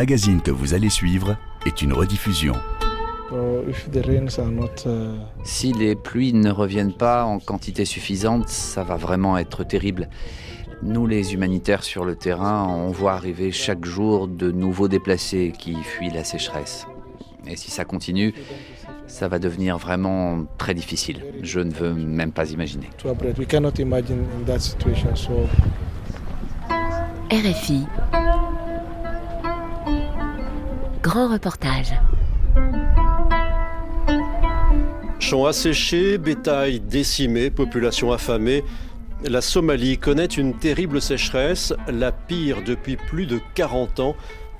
magazine que vous allez suivre est une rediffusion. Si les pluies ne reviennent pas en quantité suffisante, ça va vraiment être terrible. Nous, les humanitaires sur le terrain, on voit arriver chaque jour de nouveaux déplacés qui fuient la sécheresse. Et si ça continue, ça va devenir vraiment très difficile. Je ne veux même pas imaginer. RFI. Grand reportage. Champs asséchés, bétail décimé, population affamée. La Somalie connaît une terrible sécheresse, la pire depuis plus de 40 ans.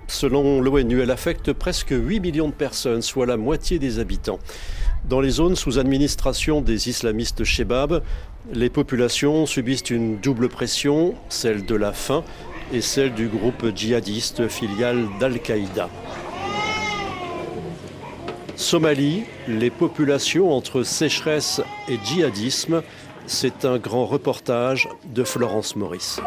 Selon l'ONU, elle affecte presque 8 millions de personnes, soit la moitié des habitants. Dans les zones sous administration des islamistes Shebab, les populations subissent une double pression, celle de la faim et celle du groupe djihadiste filial d'Al-Qaïda. Somalie, les populations entre sécheresse et djihadisme, c'est un grand reportage de Florence Maurice.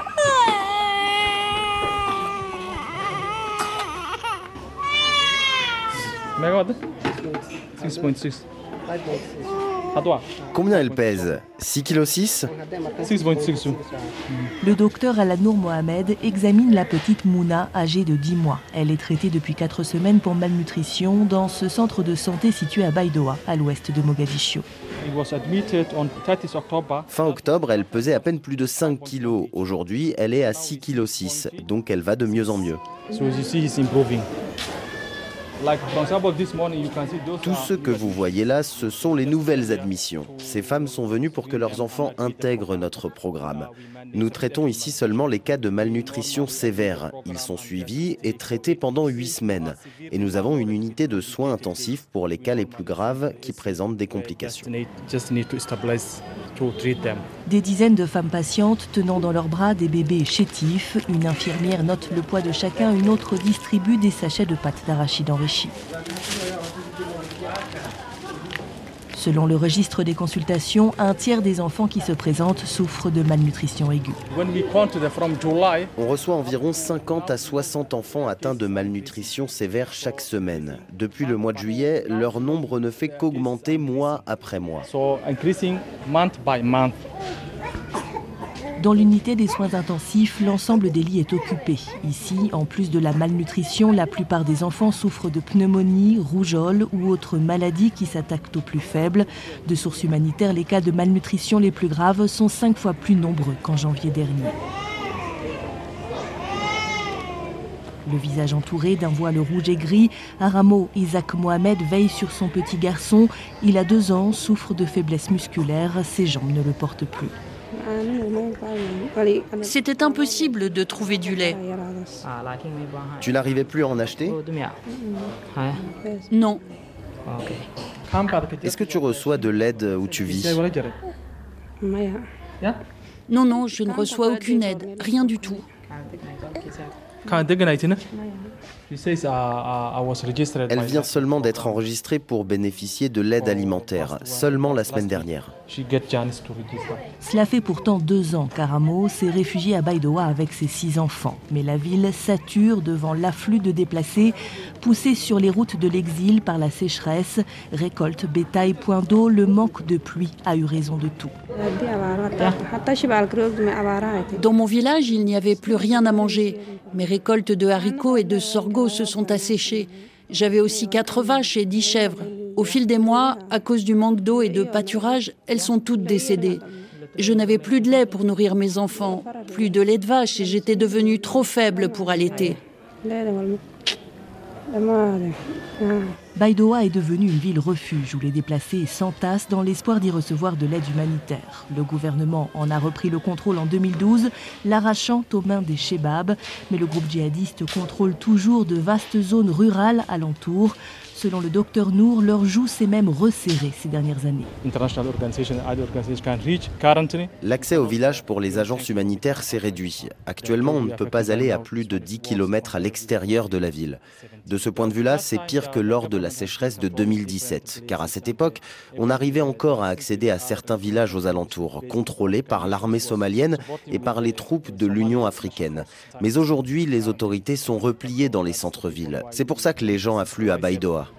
Combien elle pèse? 6 kg 6 Le docteur Alanour Mohamed examine la petite Mouna âgée de 10 mois. Elle est traitée depuis 4 semaines pour malnutrition dans ce centre de santé situé à Baïdoa, à l'ouest de Mogadiscio. Fin octobre, elle pesait à peine plus de 5 kg. Aujourd'hui, elle est à 6 kg 6, donc elle va de mieux en mieux. Tout ce que vous voyez là, ce sont les nouvelles admissions. Ces femmes sont venues pour que leurs enfants intègrent notre programme. Nous traitons ici seulement les cas de malnutrition sévère. Ils sont suivis et traités pendant huit semaines. Et nous avons une unité de soins intensifs pour les cas les plus graves qui présentent des complications. Des dizaines de femmes patientes tenant dans leurs bras des bébés chétifs. Une infirmière note le poids de chacun, une autre distribue des sachets de pâte d'arachide enrichie. Selon le registre des consultations, un tiers des enfants qui se présentent souffrent de malnutrition aiguë. On reçoit environ 50 à 60 enfants atteints de malnutrition sévère chaque semaine. Depuis le mois de juillet, leur nombre ne fait qu'augmenter mois après mois. Dans l'unité des soins intensifs, l'ensemble des lits est occupé. Ici, en plus de la malnutrition, la plupart des enfants souffrent de pneumonie, rougeole ou autres maladies qui s'attaquent aux plus faibles. De source humanitaire, les cas de malnutrition les plus graves sont cinq fois plus nombreux qu'en janvier dernier. Le visage entouré d'un voile rouge et gris, Aramo Isaac Mohamed veille sur son petit garçon. Il a deux ans, souffre de faiblesse musculaire, ses jambes ne le portent plus. C'était impossible de trouver du lait. Tu n'arrivais plus à en acheter Non. Est-ce que tu reçois de l'aide où tu vis Non, non, je ne reçois aucune aide, rien du tout. Elle vient seulement d'être enregistrée pour bénéficier de l'aide alimentaire, seulement la semaine dernière. Cela fait pourtant deux ans qu'Aramo s'est réfugié à Baïdoa avec ses six enfants. Mais la ville sature devant l'afflux de déplacés poussés sur les routes de l'exil par la sécheresse. Récolte, bétail, point d'eau, le manque de pluie a eu raison de tout. Dans mon village, il n'y avait plus rien à manger. Mes récoltes de haricots et de sorgho se sont asséchées. J'avais aussi quatre vaches et dix chèvres. Au fil des mois, à cause du manque d'eau et de pâturage, elles sont toutes décédées. Je n'avais plus de lait pour nourrir mes enfants, plus de lait de vache et j'étais devenue trop faible pour allaiter. Baïdoa est devenue une ville refuge où les déplacés s'entassent dans l'espoir d'y recevoir de l'aide humanitaire. Le gouvernement en a repris le contrôle en 2012, l'arrachant aux mains des Shebab, mais le groupe djihadiste contrôle toujours de vastes zones rurales alentour. Selon le docteur Nour, leur joue s'est même resserrée ces dernières années. L'accès au village pour les agences humanitaires s'est réduit. Actuellement, on ne peut pas aller à plus de 10 km à l'extérieur de la ville. De ce point de vue-là, c'est pire que lors de la sécheresse de 2017, car à cette époque, on arrivait encore à accéder à certains villages aux alentours, contrôlés par l'armée somalienne et par les troupes de l'Union africaine. Mais aujourd'hui, les autorités sont repliées dans les centres-villes. C'est pour ça que les gens affluent à Baidoa.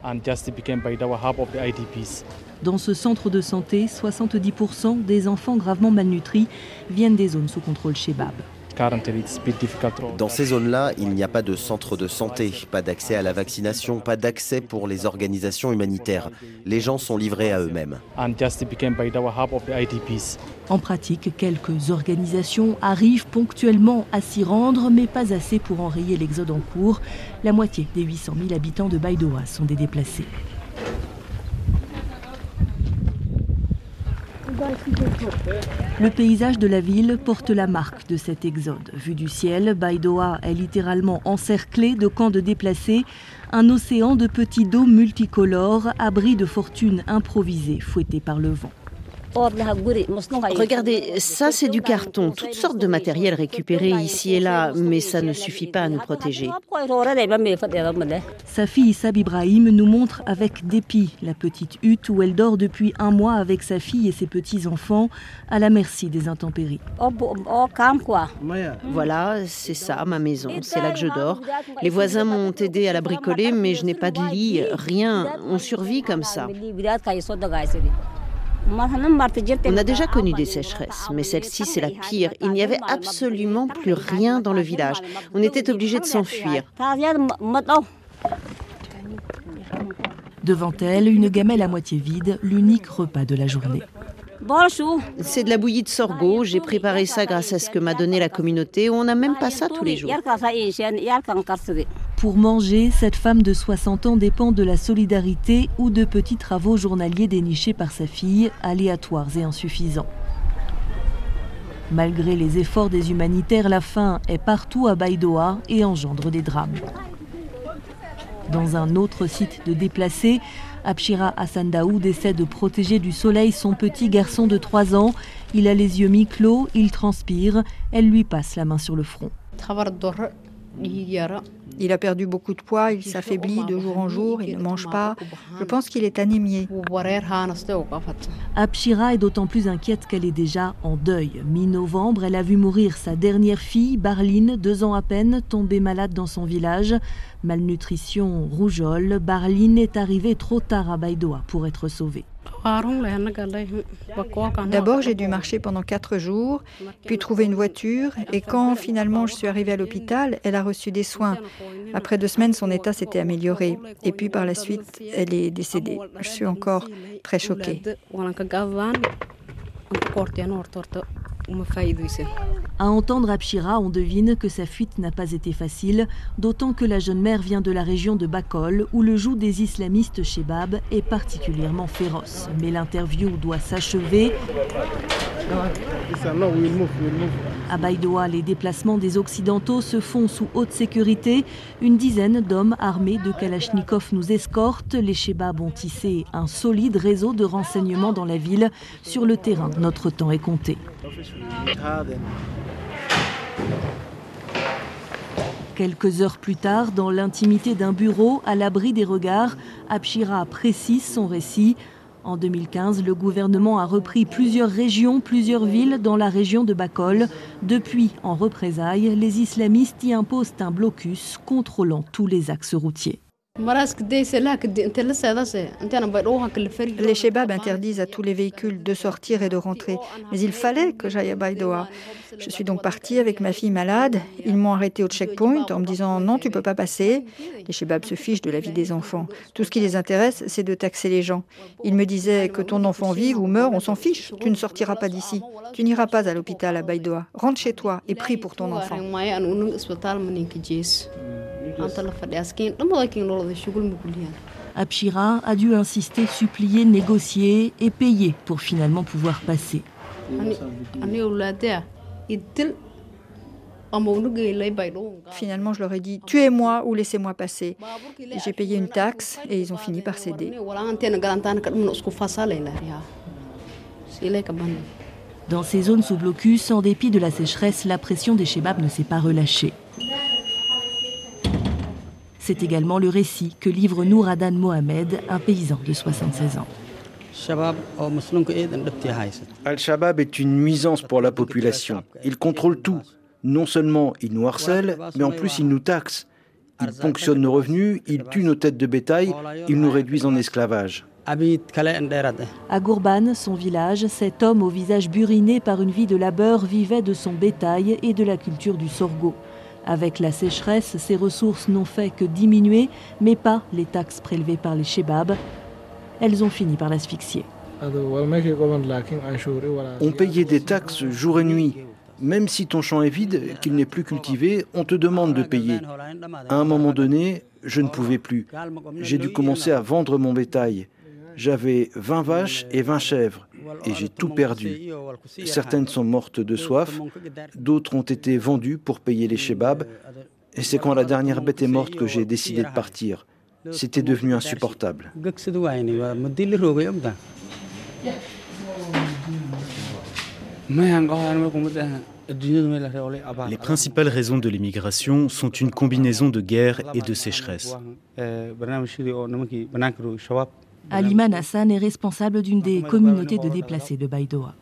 Dans ce centre de santé, 70% des enfants gravement malnutris viennent des zones sous contrôle Shebab. Dans ces zones-là, il n'y a pas de centre de santé, pas d'accès à la vaccination, pas d'accès pour les organisations humanitaires. Les gens sont livrés à eux-mêmes. En pratique, quelques organisations arrivent ponctuellement à s'y rendre, mais pas assez pour enrayer l'exode en cours. La moitié des 800 000 habitants de Baidoa sont des déplacés. Le paysage de la ville porte la marque de cet exode. Vu du ciel, Baidoa est littéralement encerclé de camps de déplacés, un océan de petits dos multicolores, abris de fortunes improvisées fouettées par le vent. Regardez, ça c'est du carton, toutes sortes de matériel récupéré ici et là, mais ça ne suffit pas à nous protéger. Sa fille Sab Ibrahim nous montre avec dépit la petite hutte où elle dort depuis un mois avec sa fille et ses petits-enfants à la merci des intempéries. Voilà, c'est ça ma maison, c'est là que je dors. Les voisins m'ont aidé à la bricoler, mais je n'ai pas de lit, rien, on survit comme ça. On a déjà connu des sécheresses, mais celle-ci, c'est la pire. Il n'y avait absolument plus rien dans le village. On était obligé de s'enfuir. Devant elle, une gamelle à moitié vide, l'unique repas de la journée. C'est de la bouillie de sorgho. J'ai préparé ça grâce à ce que m'a donné la communauté. On n'a même pas ça tous les jours. Pour manger, cette femme de 60 ans dépend de la solidarité ou de petits travaux journaliers dénichés par sa fille, aléatoires et insuffisants. Malgré les efforts des humanitaires, la faim est partout à Baïdoa et engendre des drames. Dans un autre site de déplacés, Abshira Hassan Daoud essaie de protéger du soleil son petit garçon de 3 ans. Il a les yeux mi-clos, il transpire. Elle lui passe la main sur le front. Il a perdu beaucoup de poids, il s'affaiblit de jour en jour, il ne mange pas. Je pense qu'il est anémié. Abshira est d'autant plus inquiète qu'elle est déjà en deuil. Mi-novembre, elle a vu mourir sa dernière fille, Barline, deux ans à peine, tombée malade dans son village. Malnutrition, rougeole, Barline est arrivée trop tard à Baïdoa pour être sauvée. D'abord, j'ai dû marcher pendant quatre jours, puis trouver une voiture, et quand finalement je suis arrivée à l'hôpital, elle a reçu des soins. Après deux semaines, son état s'était amélioré, et puis par la suite, elle est décédée. Je suis encore très choquée. À entendre Abshira, on devine que sa fuite n'a pas été facile, d'autant que la jeune mère vient de la région de Bakol, où le joug des islamistes Shebab est particulièrement féroce. Mais l'interview doit s'achever. À Baïdoa, les déplacements des Occidentaux se font sous haute sécurité. Une dizaine d'hommes armés de Kalachnikov nous escortent. Les Shebab ont tissé un solide réseau de renseignement dans la ville. Sur le terrain, notre temps est compté. Quelques heures plus tard, dans l'intimité d'un bureau, à l'abri des regards, Abshira précise son récit. En 2015, le gouvernement a repris plusieurs régions, plusieurs villes dans la région de Bakol. Depuis, en représailles, les islamistes y imposent un blocus contrôlant tous les axes routiers. Les Shebab interdisent à tous les véhicules de sortir et de rentrer. Mais il fallait que j'aille à Baidoa. Je suis donc partie avec ma fille malade. Ils m'ont arrêté au checkpoint en me disant non, tu peux pas passer. Les Shebab se fichent de la vie des enfants. Tout ce qui les intéresse, c'est de taxer les gens. Ils me disaient que ton enfant vive ou meurt, on s'en fiche. Tu ne sortiras pas d'ici. Tu n'iras pas à l'hôpital à Baidoa. Rentre chez toi et prie pour ton enfant. Abshira a dû insister, supplier, négocier et payer pour finalement pouvoir passer. Finalement, je leur ai dit tuez-moi ou laissez-moi passer. J'ai payé une taxe et ils ont fini par céder. Dans ces zones sous blocus, en dépit de la sécheresse, la pression des Shebabs ne s'est pas relâchée. C'est également le récit que livre Nouradan Mohamed, un paysan de 76 ans. Al-Shabaab est une nuisance pour la population. Il contrôle tout. Non seulement il nous harcèle, mais en plus il nous taxe. Il ponctionne nos revenus, il tue nos têtes de bétail, il nous réduit en esclavage. À Gourban, son village, cet homme au visage buriné par une vie de labeur vivait de son bétail et de la culture du sorgho. Avec la sécheresse, ses ressources n'ont fait que diminuer, mais pas les taxes prélevées par les Shebabs. Elles ont fini par l'asphyxier. On payait des taxes jour et nuit. Même si ton champ est vide, qu'il n'est plus cultivé, on te demande de payer. À un moment donné, je ne pouvais plus. J'ai dû commencer à vendre mon bétail. J'avais 20 vaches et 20 chèvres et j'ai tout perdu. Certaines sont mortes de soif, d'autres ont été vendues pour payer les shebabs. Et c'est quand la dernière bête est morte que j'ai décidé de partir. C'était devenu insupportable. Les principales raisons de l'immigration sont une combinaison de guerre et de sécheresse. Aliman Hassan est responsable d'une des communautés de déplacés de Baïdoa.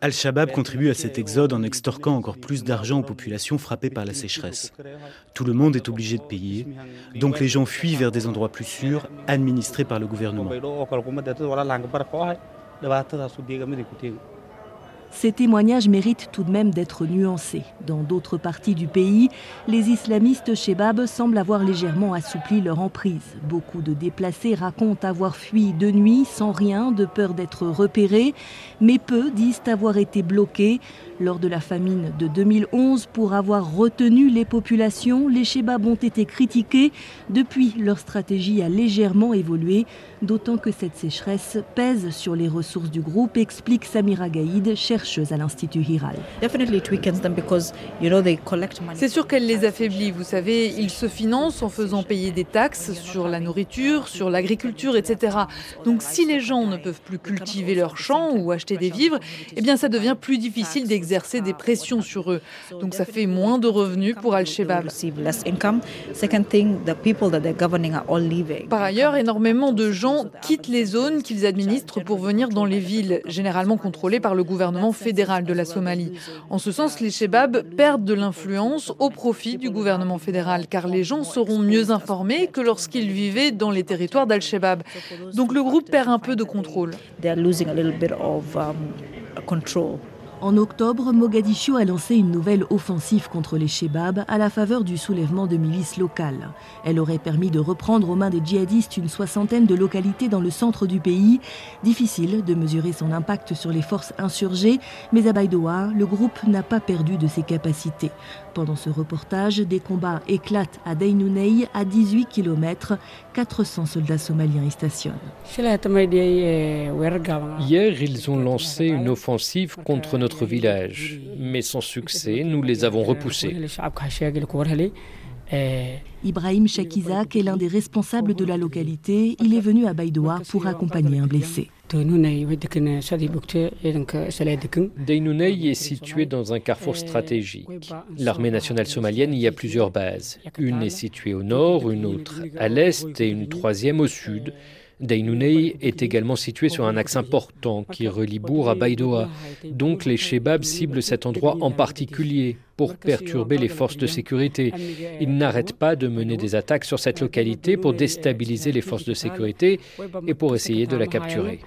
Al-Shabaab contribue à cet exode en extorquant encore plus d'argent aux populations frappées par la sécheresse. Tout le monde est obligé de payer, donc les gens fuient vers des endroits plus sûrs, administrés par le gouvernement. Ces témoignages méritent tout de même d'être nuancés. Dans d'autres parties du pays, les islamistes Shebab semblent avoir légèrement assoupli leur emprise. Beaucoup de déplacés racontent avoir fui de nuit sans rien, de peur d'être repérés, mais peu disent avoir été bloqués. Lors de la famine de 2011, pour avoir retenu les populations, les Shebabs ont été critiqués. Depuis, leur stratégie a légèrement évolué, d'autant que cette sécheresse pèse sur les ressources du groupe, explique Samira Gaïd, chercheuse à l'Institut Hiral. C'est sûr qu'elle les affaiblit. Vous savez, ils se financent en faisant payer des taxes sur la nourriture, sur l'agriculture, etc. Donc si les gens ne peuvent plus cultiver leurs champs ou acheter des vivres, eh bien ça devient plus difficile d'exercer exercer des pressions sur eux. Donc ça fait moins de revenus pour Al-Shabaab. Par ailleurs, énormément de gens quittent les zones qu'ils administrent pour venir dans les villes, généralement contrôlées par le gouvernement fédéral de la Somalie. En ce sens, les Shebabs perdent de l'influence au profit du gouvernement fédéral, car les gens seront mieux informés que lorsqu'ils vivaient dans les territoires d'Al-Shabaab. Donc le groupe perd un peu de contrôle. En octobre, Mogadiscio a lancé une nouvelle offensive contre les Shebabs à la faveur du soulèvement de milices locales. Elle aurait permis de reprendre aux mains des djihadistes une soixantaine de localités dans le centre du pays. Difficile de mesurer son impact sur les forces insurgées, mais à Baïdoa, le groupe n'a pas perdu de ses capacités. Pendant ce reportage, des combats éclatent à Dainounei, à 18 km. 400 soldats somaliens y stationnent. Hier, ils ont lancé une offensive contre notre village, mais sans succès, nous les avons repoussés. Ibrahim Chakizak est l'un des responsables de la localité. Il est venu à Baïdoa pour accompagner un blessé. Dainounei est situé dans un carrefour stratégique. L'armée nationale somalienne y a plusieurs bases. Une est située au nord, une autre à l'est et une troisième au sud. Dainounei est également situé sur un axe important qui relie Bourg à Baïdoa. Donc les Shebabs ciblent cet endroit en particulier pour perturber les forces de sécurité. Ils n'arrêtent pas de mener des attaques sur cette localité pour déstabiliser les forces de sécurité et pour essayer de la capturer.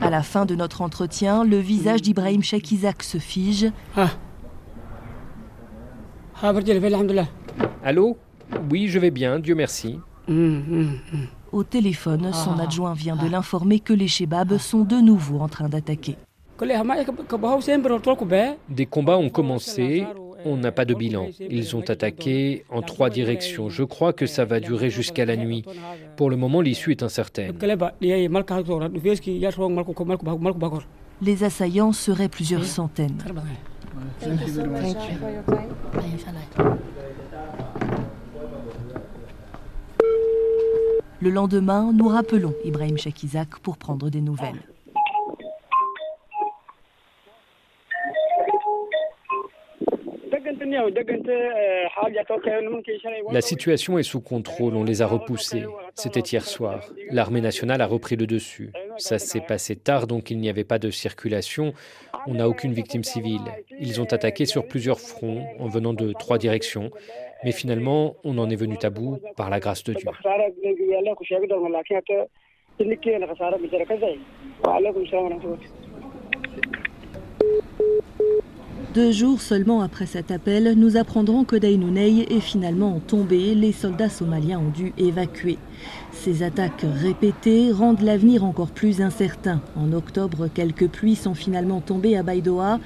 À la fin de notre entretien, le visage d'Ibrahim Chakizak se fige. Allô? Oui, je vais bien, Dieu merci. Au téléphone, son adjoint vient de l'informer que les Shebabs sont de nouveau en train d'attaquer. Des combats ont commencé. On n'a pas de bilan. Ils ont attaqué en trois directions. Je crois que ça va durer jusqu'à la nuit. Pour le moment, l'issue est incertaine. Les assaillants seraient plusieurs centaines. Le lendemain, nous rappelons Ibrahim Chakizak pour prendre des nouvelles. La situation est sous contrôle, on les a repoussés. C'était hier soir. L'armée nationale a repris le dessus. Ça s'est passé tard, donc il n'y avait pas de circulation. On n'a aucune victime civile. Ils ont attaqué sur plusieurs fronts en venant de trois directions. Mais finalement, on en est venu à bout par la grâce de Dieu. Deux jours seulement après cet appel, nous apprendrons que Dainounei est finalement tombé. Les soldats somaliens ont dû évacuer. Ces attaques répétées rendent l'avenir encore plus incertain. En octobre, quelques pluies sont finalement tombées à Baïdoa,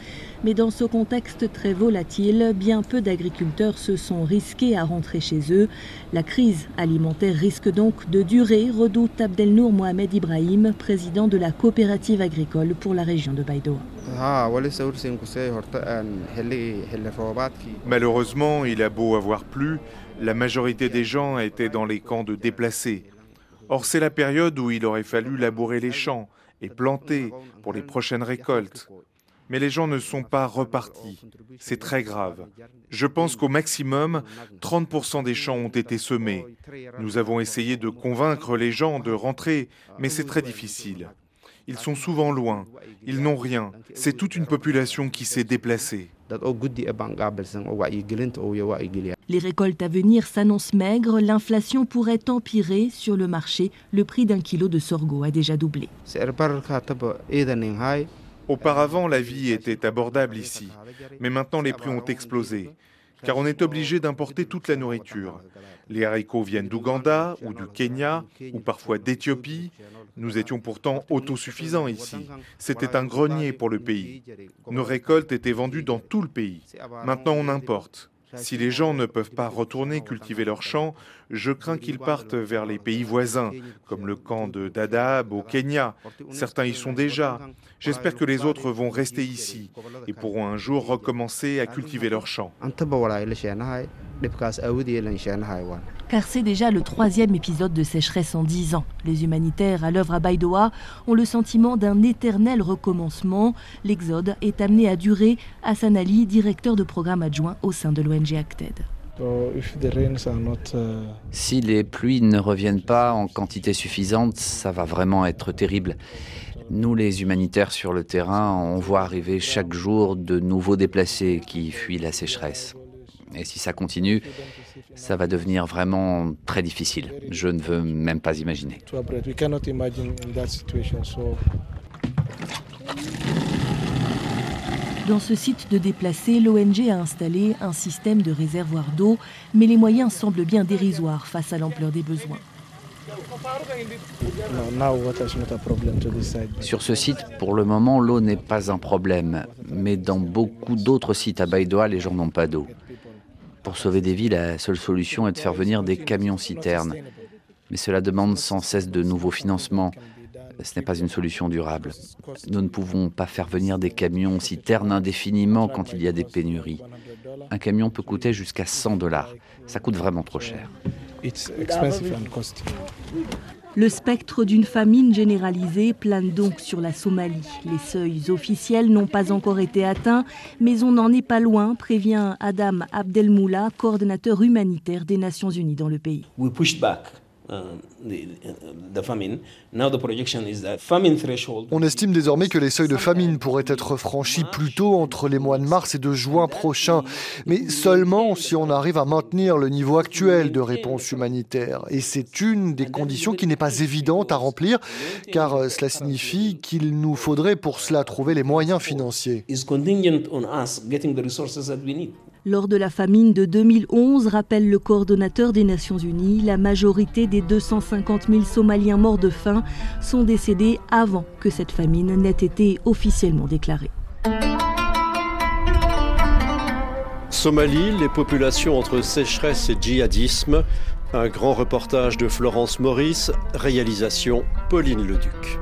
mais dans ce contexte très volatile, bien peu d'agriculteurs se sont risqués à rentrer chez eux. La crise alimentaire risque donc de durer, redoute Abdelnour Mohamed Ibrahim, président de la coopérative agricole pour la région de Baïdoa. Malheureusement, il a beau avoir plu, la majorité des gens étaient dans les camps de déplacés. Or, c'est la période où il aurait fallu labourer les champs et planter pour les prochaines récoltes. Mais les gens ne sont pas repartis. C'est très grave. Je pense qu'au maximum, 30% des champs ont été semés. Nous avons essayé de convaincre les gens de rentrer, mais c'est très difficile. Ils sont souvent loin, ils n'ont rien. C'est toute une population qui s'est déplacée. Les récoltes à venir s'annoncent maigres, l'inflation pourrait empirer sur le marché. Le prix d'un kilo de sorgho a déjà doublé. Auparavant, la vie était abordable ici, mais maintenant les prix ont explosé, car on est obligé d'importer toute la nourriture. Les haricots viennent d'Ouganda ou du Kenya, ou parfois d'Éthiopie. Nous étions pourtant autosuffisants ici. C'était un grenier pour le pays. Nos récoltes étaient vendues dans tout le pays. Maintenant, on importe. Si les gens ne peuvent pas retourner cultiver leurs champs, je crains qu'ils partent vers les pays voisins, comme le camp de Dadaab au Kenya. Certains y sont déjà. J'espère que les autres vont rester ici et pourront un jour recommencer à cultiver leurs champs car c'est déjà le troisième épisode de sécheresse en dix ans. Les humanitaires à l'œuvre à Baïdoa ont le sentiment d'un éternel recommencement. L'exode est amené à durer. Hassan Ali, directeur de programme adjoint au sein de l'ONG Acted. Si les pluies ne reviennent pas en quantité suffisante, ça va vraiment être terrible. Nous, les humanitaires sur le terrain, on voit arriver chaque jour de nouveaux déplacés qui fuient la sécheresse. Et si ça continue, ça va devenir vraiment très difficile. Je ne veux même pas imaginer. Dans ce site de déplacés, l'ONG a installé un système de réservoir d'eau, mais les moyens semblent bien dérisoires face à l'ampleur des besoins. Sur ce site, pour le moment, l'eau n'est pas un problème, mais dans beaucoup d'autres sites à Baïdoa, les gens n'ont pas d'eau. Pour sauver des vies, la seule solution est de faire venir des camions-citernes. Mais cela demande sans cesse de nouveaux financements. Ce n'est pas une solution durable. Nous ne pouvons pas faire venir des camions-citernes indéfiniment quand il y a des pénuries. Un camion peut coûter jusqu'à 100 dollars. Ça coûte vraiment trop cher. Le spectre d'une famine généralisée plane donc sur la Somalie. Les seuils officiels n'ont pas encore été atteints, mais on n'en est pas loin, prévient Adam Abdelmoula, coordinateur humanitaire des Nations Unies dans le pays. On estime désormais que les seuils de famine pourraient être franchis plus tôt entre les mois de mars et de juin prochains, mais seulement si on arrive à maintenir le niveau actuel de réponse humanitaire. Et c'est une des conditions qui n'est pas évidente à remplir, car euh, cela signifie qu'il nous faudrait pour cela trouver les moyens financiers. Lors de la famine de 2011, rappelle le coordonnateur des Nations Unies, la majorité des 250 000 Somaliens morts de faim sont décédés avant que cette famine n'ait été officiellement déclarée. Somalie, les populations entre sécheresse et djihadisme. Un grand reportage de Florence Maurice, réalisation Pauline Leduc.